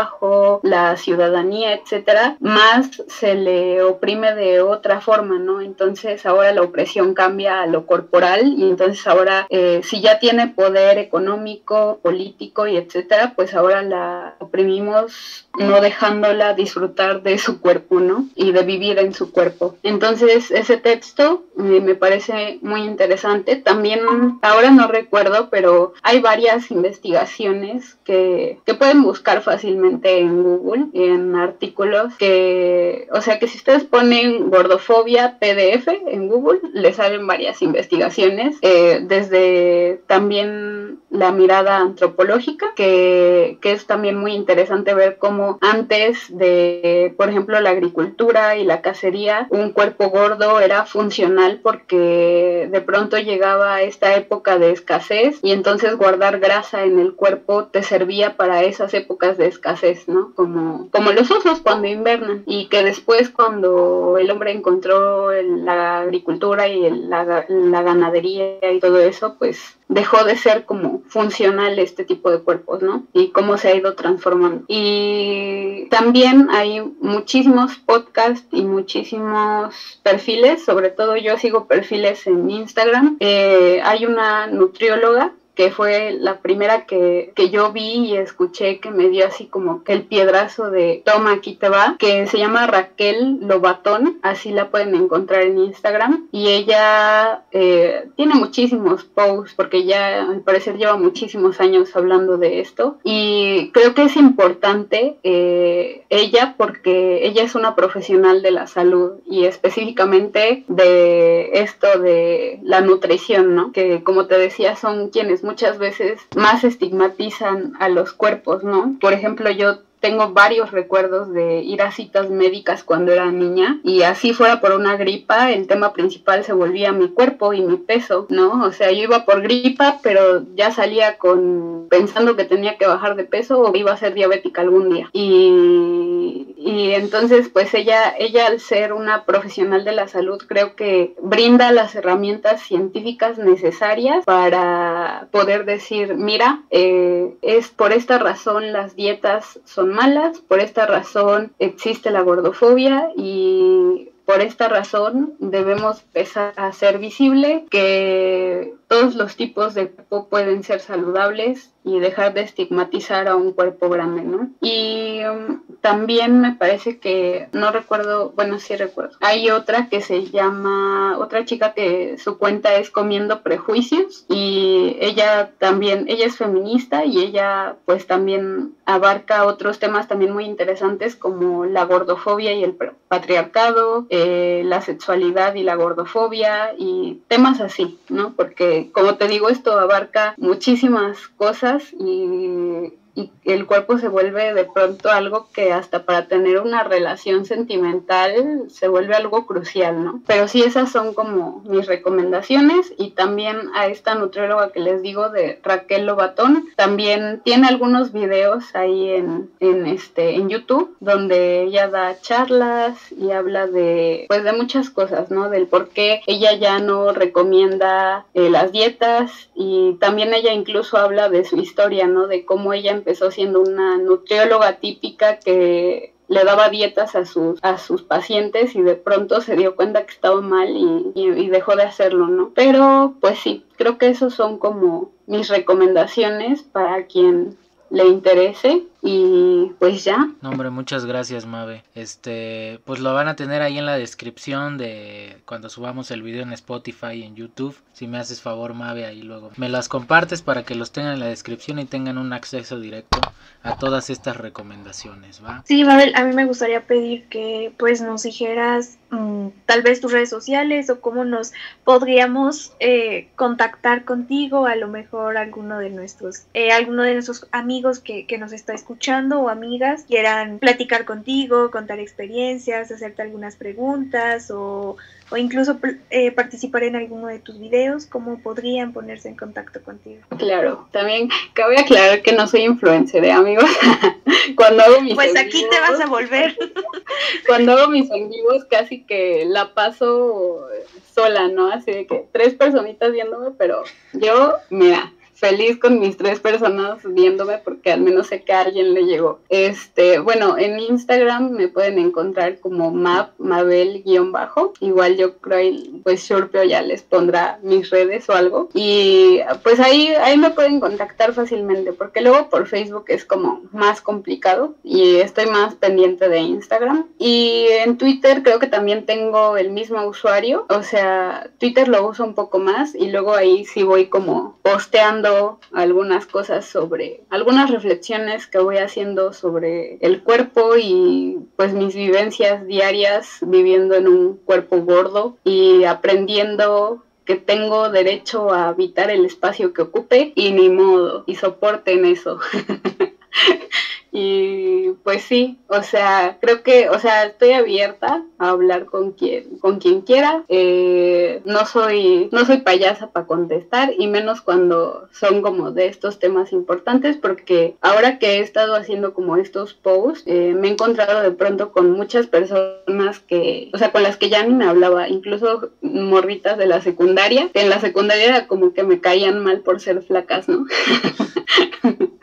la ciudadanía, etcétera, más se le oprime de otra forma, ¿no? Entonces ahora la opresión cambia a lo corporal y entonces ahora eh, si ya tiene poder económico, político y etcétera, pues ahora la oprimimos no dejándola disfrutar de su cuerpo, ¿no? Y de vivir en su cuerpo. Entonces ese texto eh, me parece muy interesante. También ahora no recuerdo, pero hay varias investigaciones que, que pueden buscar fácilmente en Google, en artículos que, o sea que si ustedes ponen gordofobia PDF en Google, les salen varias investigaciones, eh, desde también la mirada antropológica, que, que es también muy interesante ver cómo antes de, por ejemplo, la agricultura y la cacería, un cuerpo gordo era funcional porque de pronto llegaba esta época de escasez y entonces guardar grasa en el cuerpo te servía para esas épocas de escasez, ¿no? Como, como los osos cuando invernan y que después cuando el hombre encontró la agricultura y la, la ganadería y todo eso, pues dejó de ser como funcional este tipo de cuerpos, ¿no? Y cómo se ha ido transformando. Y también hay muchísimos podcasts y muchísimos perfiles, sobre todo yo sigo perfiles en Instagram. Eh, hay una nutrióloga que fue la primera que, que, yo vi y escuché que me dio así como el piedrazo de toma aquí te va, que se llama Raquel Lobatón, así la pueden encontrar en Instagram y ella eh, tiene muchísimos posts porque ya al parecer lleva muchísimos años hablando de esto y creo que es importante eh, ella porque ella es una profesional de la salud y específicamente de esto de la nutrición, ¿no? Que como te decía son quienes muchas veces más estigmatizan a los cuerpos, ¿no? Por ejemplo, yo tengo varios recuerdos de ir a citas médicas cuando era niña y así fuera por una gripa, el tema principal se volvía mi cuerpo y mi peso, ¿no? O sea, yo iba por gripa, pero ya salía con pensando que tenía que bajar de peso o iba a ser diabética algún día. Y, y entonces, pues ella, ella al ser una profesional de la salud, creo que brinda las herramientas científicas necesarias para poder decir, mira, eh, es por esta razón las dietas son malas, por esta razón existe la gordofobia y por esta razón debemos empezar a hacer visible que todos los tipos de cuerpo pueden ser saludables y dejar de estigmatizar a un cuerpo grande, ¿no? Y um, también me parece que, no recuerdo, bueno, sí recuerdo, hay otra que se llama, otra chica que su cuenta es Comiendo Prejuicios y ella también, ella es feminista y ella pues también abarca otros temas también muy interesantes como la gordofobia y el patriarcado, eh, la sexualidad y la gordofobia y temas así, ¿no? Porque como te digo, esto abarca muchísimas cosas y y el cuerpo se vuelve de pronto algo que hasta para tener una relación sentimental se vuelve algo crucial, ¿no? Pero sí, esas son como mis recomendaciones y también a esta nutrióloga que les digo de Raquel Lobatón, también tiene algunos videos ahí en, en, este, en YouTube donde ella da charlas y habla de, pues de muchas cosas, ¿no? Del por qué ella ya no recomienda eh, las dietas y también ella incluso habla de su historia, ¿no? De cómo ella empezó siendo una nutrióloga típica que le daba dietas a sus, a sus pacientes y de pronto se dio cuenta que estaba mal y, y, dejó de hacerlo, ¿no? Pero pues sí, creo que esos son como mis recomendaciones para quien le interese y pues ya. No, hombre, muchas gracias, Mabe. Este, pues lo van a tener ahí en la descripción de cuando subamos el video en Spotify y en YouTube. Si me haces favor, Mabe, ahí luego me las compartes para que los tengan en la descripción y tengan un acceso directo a todas estas recomendaciones, ¿va? Sí, Mabel, a mí me gustaría pedir que pues nos dijeras mmm, tal vez tus redes sociales o cómo nos podríamos eh, contactar contigo, a lo mejor alguno de nuestros, eh, alguno de nuestros amigos que, que nos está escuchando escuchando o amigas quieran platicar contigo, contar experiencias, hacerte algunas preguntas o, o incluso eh, participar en alguno de tus videos, ¿cómo podrían ponerse en contacto contigo? Claro, también cabe aclarar que no soy influencer, ¿eh, amigos? [LAUGHS] cuando hago mis Pues aquí te vas a volver. [LAUGHS] cuando hago mis en vivos casi que la paso sola, ¿no? Así de que tres personitas viéndome, pero yo, mira, feliz con mis tres personas viéndome porque al menos sé que alguien le llegó. Este, bueno, en Instagram me pueden encontrar como map mabel-bajo. Igual yo creo pues Shurpio ya les pondrá mis redes o algo. Y pues ahí, ahí me pueden contactar fácilmente porque luego por Facebook es como más complicado y estoy más pendiente de Instagram. Y en Twitter creo que también tengo el mismo usuario. O sea, Twitter lo uso un poco más y luego ahí sí voy como posteando algunas cosas sobre, algunas reflexiones que voy haciendo sobre el cuerpo y pues mis vivencias diarias viviendo en un cuerpo gordo y aprendiendo que tengo derecho a habitar el espacio que ocupe y ni modo, y soporten eso. [LAUGHS] Y pues sí, o sea, creo que, o sea, estoy abierta a hablar con quien, con quien quiera. Eh, no soy, no soy payasa para contestar y menos cuando son como de estos temas importantes, porque ahora que he estado haciendo como estos posts, eh, me he encontrado de pronto con muchas personas que, o sea, con las que ya ni me hablaba, incluso morritas de la secundaria, que en la secundaria como que me caían mal por ser flacas, ¿no? [LAUGHS]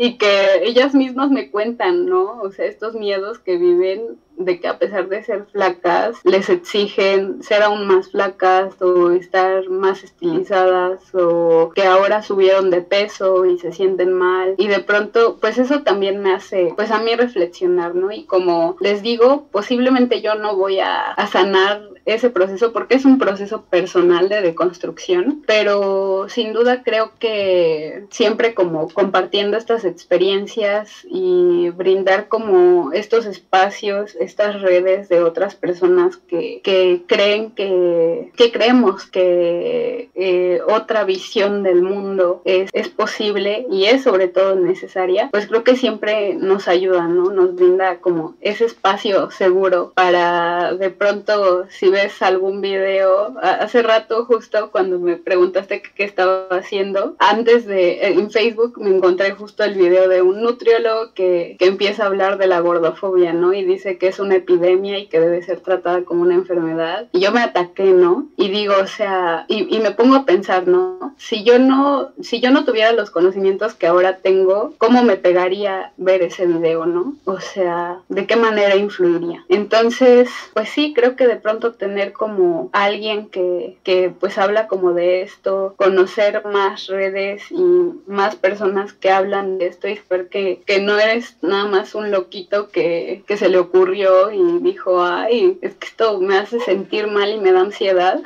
y que ellas mismas me cuentan, ¿no? O sea, estos miedos que viven de que a pesar de ser flacas, les exigen ser aún más flacas o estar más estilizadas o que ahora subieron de peso y se sienten mal. Y de pronto, pues eso también me hace, pues a mí reflexionar, ¿no? Y como les digo, posiblemente yo no voy a, a sanar ese proceso porque es un proceso personal de deconstrucción, pero sin duda creo que siempre como compartiendo estas experiencias y brindar como estos espacios, estas redes de otras personas que, que creen que, que creemos que eh, otra visión del mundo es, es posible y es sobre todo necesaria, pues creo que siempre nos ayuda, ¿no? Nos brinda como ese espacio seguro para de pronto si ves algún video, hace rato justo cuando me preguntaste qué, estaba haciendo, antes de en Facebook me encontré justo el video de un nutriólogo que, que empieza a hablar de la gordofobia, ¿no? Y dice que es una epidemia y que debe ser tratada como una enfermedad. Y yo me ataqué, ¿no? Y digo, o sea, y, me pongo a pensar, ¿no? Si yo no, si yo no tuviera los conocimientos que ahora tengo, ¿cómo me pegaría ver ese video, ¿no? O sea, ¿de qué manera influiría? Entonces, pues sí, creo que de pronto tener como alguien que, que pues habla como de esto, conocer más redes y más personas que hablan de esto y ver que, que no eres nada más un loquito que, que se le ocurrió y dijo, ay, es que esto me hace sentir mal y me da ansiedad.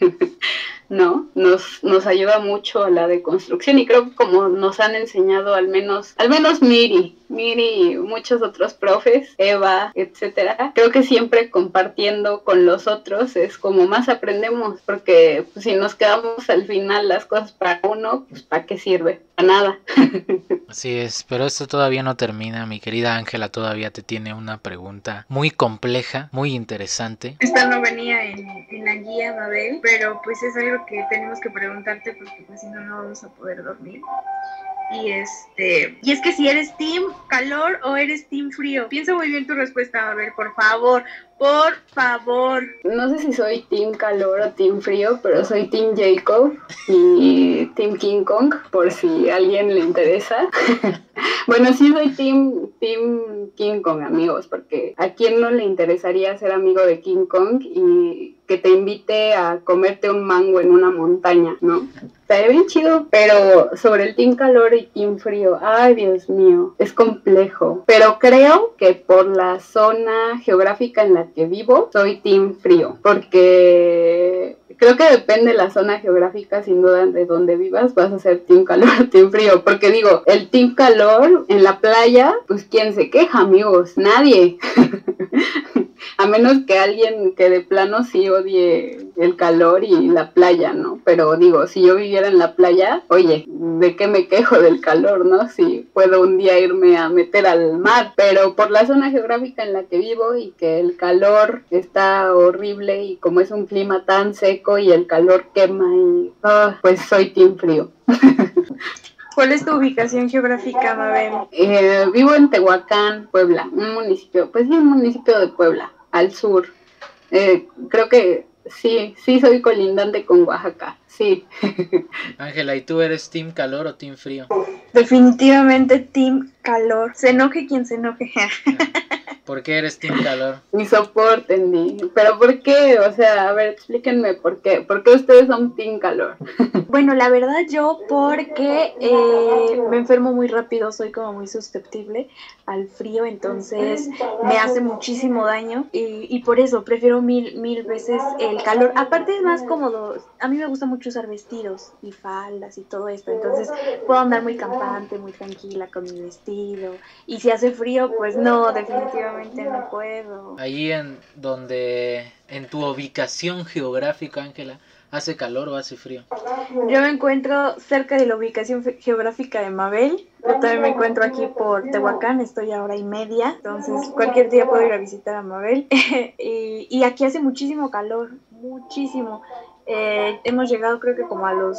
[LAUGHS] ¿no? Nos, nos ayuda mucho a la deconstrucción y creo que como nos han enseñado al menos, al menos Miri, Miri y muchos otros profes, Eva, etcétera, creo que siempre compartiendo con los otros es como más aprendemos, porque pues, si nos quedamos al final las cosas para uno, pues ¿para qué sirve? Para nada. [LAUGHS] Así es, pero esto todavía no termina, mi querida Ángela todavía te tiene una pregunta muy compleja, muy interesante. Esta no venía en, en la guía, Mabel, pero pues es algo que tenemos que preguntarte porque pues si no, no vamos a poder dormir. Y este, y es que si eres team calor o eres team frío. Piensa muy bien tu respuesta, a ver, por favor, por favor. No sé si soy team calor o team frío, pero soy team Jacob y team King Kong, por si a alguien le interesa. [LAUGHS] bueno, sí soy team, team King Kong, amigos, porque a quién no le interesaría ser amigo de King Kong y que te invite a comerte un mango en una montaña, ¿no? Estaría bien chido, pero sobre el team calor y team frío, ay Dios mío, es complejo. Pero creo que por la zona geográfica en la que vivo, soy team frío, porque creo que depende de la zona geográfica, sin duda, de donde vivas, vas a ser team calor o team frío. Porque digo, el team calor en la playa, pues quién se queja, amigos, nadie. [LAUGHS] a menos que alguien que de plano sí odie el calor y la playa, ¿no? Pero digo, si yo viviera en la playa, oye, ¿de qué me quejo del calor, no? Si puedo un día irme a meter al mar, pero por la zona geográfica en la que vivo y que el calor está horrible y como es un clima tan seco y el calor quema y ah, pues soy team frío. [LAUGHS] ¿Cuál es tu ubicación geográfica, Mabel? Eh, vivo en Tehuacán, Puebla, un municipio, pues sí, un municipio de Puebla, al sur. Eh, creo que sí, sí soy colindante con Oaxaca, sí. Ángela, ¿y tú eres team calor o team frío? Definitivamente team calor. Se enoje quien se enoje. ¿Por qué eres team calor? Mi soporte, ni. ¿Pero por qué? O sea, a ver, explíquenme por qué. ¿Por qué ustedes son team calor? [LAUGHS] Bueno, la verdad yo porque eh, me enfermo muy rápido, soy como muy susceptible al frío, entonces me hace muchísimo daño y, y por eso prefiero mil, mil veces el calor. Aparte es más cómodo, a mí me gusta mucho usar vestidos y faldas y todo esto, entonces puedo andar muy campante, muy tranquila con mi vestido y si hace frío, pues no, definitivamente no puedo. Ahí en donde, en tu ubicación geográfica, Ángela, ¿hace calor o hace frío? Yo me encuentro cerca de la ubicación geográfica de Mabel. Yo también me encuentro aquí por Tehuacán, estoy a hora y media. Entonces, cualquier día puedo ir a visitar a Mabel. [LAUGHS] y, y aquí hace muchísimo calor, muchísimo. Eh, hemos llegado, creo que como a los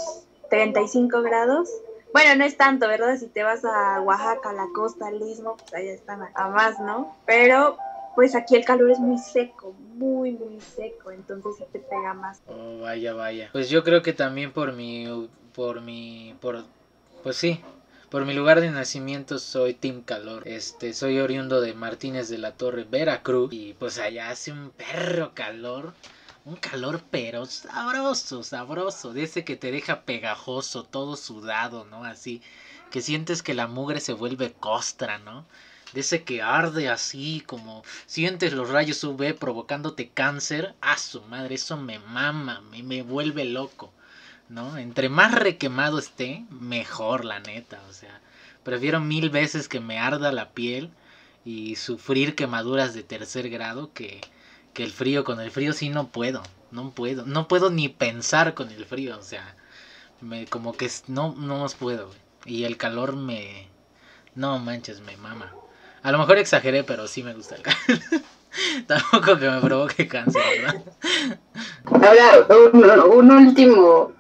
35 grados. Bueno, no es tanto, ¿verdad? Si te vas a Oaxaca, a la costa, al istmo, pues allá están a, más, ¿no? Pero, pues aquí el calor es muy seco, muy, muy seco. Entonces, sí te pega más. Oh, vaya, vaya. Pues yo creo que también por mi, por mi, por, pues sí, por mi lugar de nacimiento soy Team Calor. Este, soy oriundo de Martínez de la Torre, Veracruz. Y pues allá hace un perro calor. Un calor pero sabroso, sabroso. De ese que te deja pegajoso, todo sudado, ¿no? Así. Que sientes que la mugre se vuelve costra, ¿no? De ese que arde así, como sientes los rayos UV provocándote cáncer. A su madre, eso me mama, me, me vuelve loco. ¿No? Entre más requemado esté, mejor, la neta. O sea, prefiero mil veces que me arda la piel y sufrir quemaduras de tercer grado que, que el frío. Con el frío sí no puedo, no puedo. No puedo ni pensar con el frío, o sea, me, como que no, no os puedo. Y el calor me... No manches, me mama. A lo mejor exageré, pero sí me gusta el calor. [LAUGHS] Tampoco que me provoque cáncer, ¿verdad? Ahora, un último,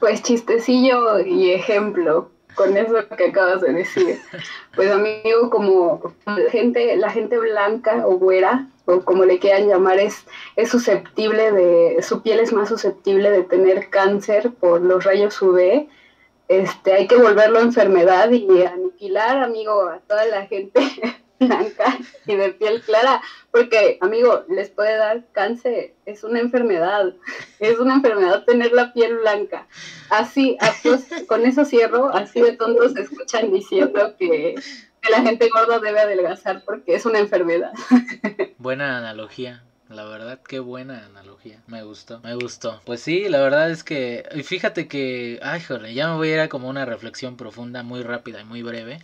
pues chistecillo y ejemplo con eso que acabas de decir. Pues amigo, como la gente, la gente blanca o güera, o como le quieran llamar, es, es susceptible de, su piel es más susceptible de tener cáncer por los rayos UV. Este, hay que volverlo enfermedad y aniquilar, amigo, a toda la gente [LAUGHS] [LAUGHS] blanca y de piel clara, porque, amigo, les puede dar cáncer, es una enfermedad, es una enfermedad tener la piel blanca. Así, a- pues, con eso cierro, así de tontos se escuchan diciendo que, que la gente gorda debe adelgazar porque es una enfermedad. [LAUGHS] Buena analogía. La verdad, qué buena analogía. Me gustó, me gustó. Pues sí, la verdad es que. Y fíjate que. Ay, joder, ya me voy a ir a como una reflexión profunda, muy rápida y muy breve.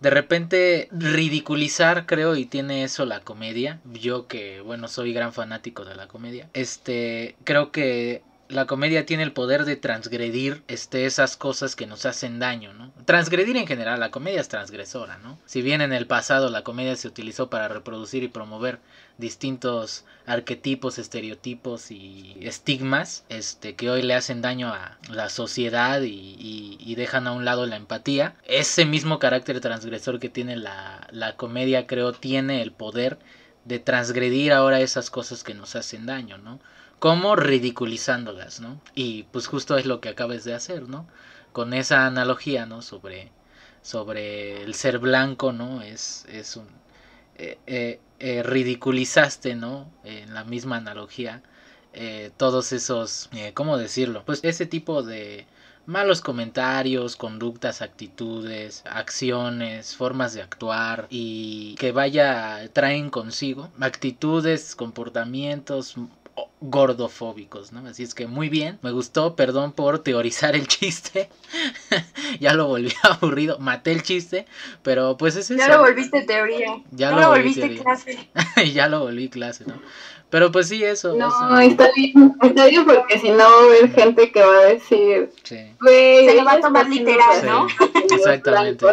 De repente, ridiculizar, creo, y tiene eso la comedia. Yo que, bueno, soy gran fanático de la comedia. Este, creo que la comedia tiene el poder de transgredir este, esas cosas que nos hacen daño, ¿no? Transgredir en general, la comedia es transgresora, ¿no? Si bien en el pasado la comedia se utilizó para reproducir y promover distintos arquetipos, estereotipos y estigmas, este, que hoy le hacen daño a la sociedad y, y- y dejan a un lado la empatía, ese mismo carácter transgresor que tiene la, la comedia, creo, tiene el poder de transgredir ahora esas cosas que nos hacen daño, ¿no? Como ridiculizándolas, ¿no? Y pues justo es lo que acabas de hacer, ¿no? Con esa analogía, ¿no? Sobre, sobre el ser blanco, ¿no? Es, es un... eh, eh, eh, ridiculizaste, ¿no? En la misma analogía, eh, todos esos, ¿cómo decirlo? Pues ese tipo de malos comentarios, conductas, actitudes, acciones, formas de actuar y que vaya, traen consigo actitudes, comportamientos gordofóbicos, ¿no? Así es que muy bien, me gustó, perdón por teorizar el chiste [LAUGHS] ya lo volví [LAUGHS] aburrido, maté el chiste, pero pues es eso. Ya lo volviste teoría. Ya lo lo, volví volviste teoría. clase. [LAUGHS] ya lo volví clase, ¿no? Pero pues sí, eso. No, eso. está bien, está bien porque si no va a haber gente que va a decir, Sí, Se lo va a tomar literal, ¿no? exactamente.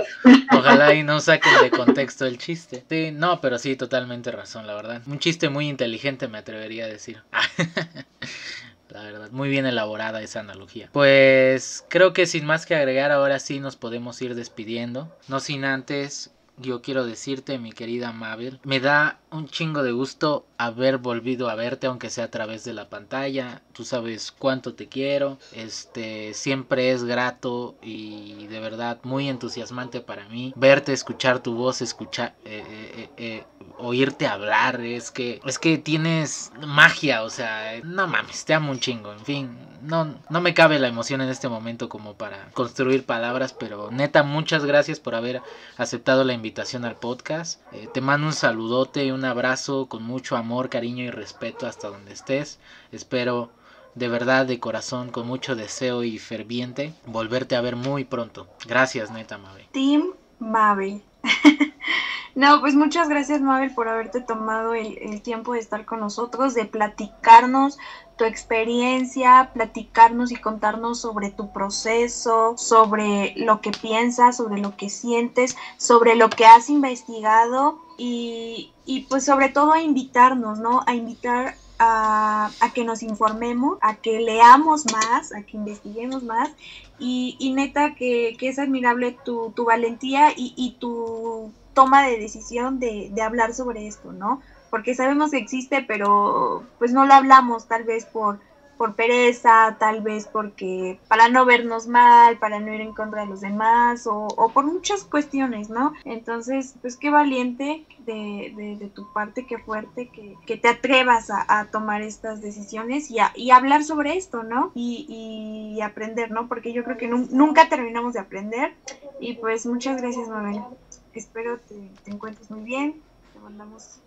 Ojalá y [LAUGHS] no saquen de contexto el chiste. Sí, no, pero sí, totalmente razón, la verdad. Un chiste muy inteligente, me atrevería a decir. [LAUGHS] La verdad, muy bien elaborada esa analogía. Pues creo que sin más que agregar, ahora sí nos podemos ir despidiendo. No sin antes, yo quiero decirte, mi querida Mabel, me da un chingo de gusto haber volvido a verte, aunque sea a través de la pantalla. Tú sabes cuánto te quiero. Este siempre es grato y de verdad muy entusiasmante para mí verte, escuchar tu voz, escuchar, eh, eh, eh, oírte hablar. Es que es que tienes magia, o sea, no mames, te amo un chingo. En fin, no, no me cabe la emoción en este momento como para construir palabras, pero neta, muchas gracias por haber aceptado la invitación al podcast. Te mando un saludote, abrazo con mucho amor, cariño y respeto hasta donde estés. Espero de verdad, de corazón, con mucho deseo y ferviente, volverte a ver muy pronto. Gracias, neta, Mabe. Team Mabel. [LAUGHS] no, pues muchas gracias Mabel por haberte tomado el tiempo de estar con nosotros, de platicarnos tu experiencia, platicarnos y contarnos sobre tu proceso, sobre lo que piensas, sobre lo que sientes, sobre lo que has investigado y, y pues sobre todo a invitarnos, ¿no? A invitar a, a, que nos informemos, a que leamos más, a que investiguemos más y, y neta que, que, es admirable tu, tu valentía y, y, tu toma de decisión de, de hablar sobre esto, ¿no? Porque sabemos que existe, pero pues no lo hablamos tal vez por, por pereza, tal vez porque para no vernos mal, para no ir en contra de los demás o, por muchas cuestiones, ¿no? Entonces, pues qué valiente de, de, de tu parte, qué fuerte que, que te atrevas a, tomar estas decisiones y a, y hablar sobre esto, ¿no? Y, y, aprender, ¿no? Porque yo creo que nu nunca terminamos de aprender y pues muchas gracias, Mabel. Espero te, te encuentres muy bien, te mandamos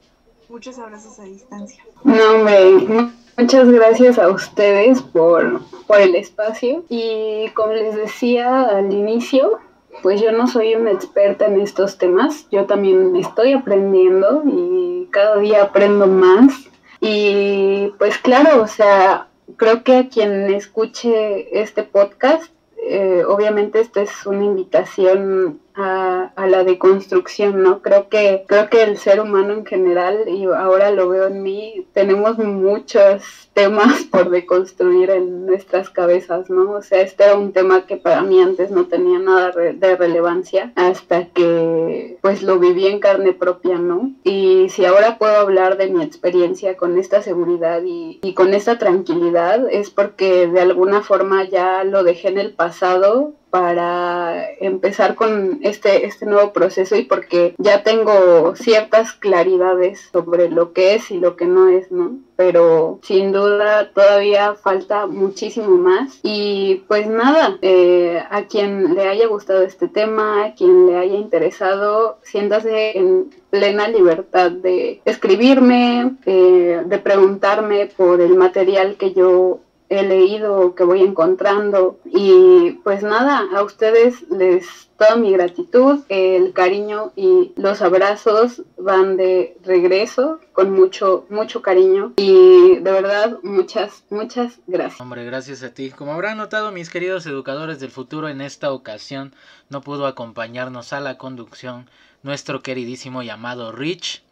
muchos abrazos a distancia. No, hombre, muchas gracias a ustedes por, por el espacio. Y como les decía al inicio, pues yo no soy una experta en estos temas. Yo también estoy aprendiendo y cada día aprendo más. Y pues claro, o sea, creo que a quien escuche este podcast, eh, obviamente esta es una invitación a, la deconstrucción, ¿no? Creo que, creo que el ser humano en general, y ahora lo veo en mí, tenemos muchos temas por deconstruir en nuestras cabezas, ¿no? O sea, este era un tema que para mí antes no tenía nada de relevancia hasta que pues lo viví en carne propia, ¿no? Y si ahora puedo hablar de mi experiencia con esta seguridad y con esta tranquilidad es porque de alguna forma ya lo dejé en el pasado para empezar con este, este nuevo proceso y porque ya tengo ciertas claridades sobre lo que es y lo que no es, ¿no? Pero sin duda todavía falta muchísimo más. Y pues nada, eh, a quien le haya gustado este tema, a quien le haya interesado, siéntase en plena libertad de escribirme, eh, de preguntarme por el material que yo he leído, que voy encontrando. Y pues nada, a ustedes les toda mi gratitud, el cariño y los abrazos van de regreso con mucho, mucho cariño. Y de verdad, muchas, muchas gracias. Hombre, gracias a ti. Como habrán notado, mis queridos educadores del futuro, en esta ocasión no pudo acompañarnos a la conducción nuestro queridísimo llamado Rich.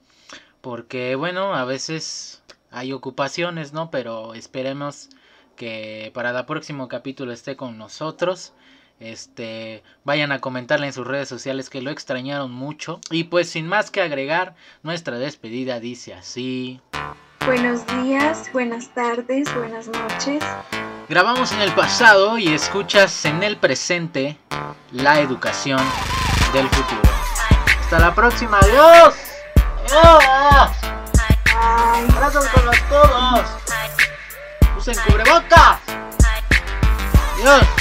Porque bueno, a veces hay ocupaciones, ¿no? Pero esperemos que para el próximo capítulo esté con nosotros. Este, vayan a comentarle en sus redes sociales que lo extrañaron mucho. Y pues sin más que agregar, nuestra despedida dice así. Buenos días, buenas tardes, buenas noches. Grabamos en el pasado y escuchas en el presente la educación del futuro. Hasta la próxima, adiós. Adiós. Abrazos con los todos. Usen cubrebocas. Adiós.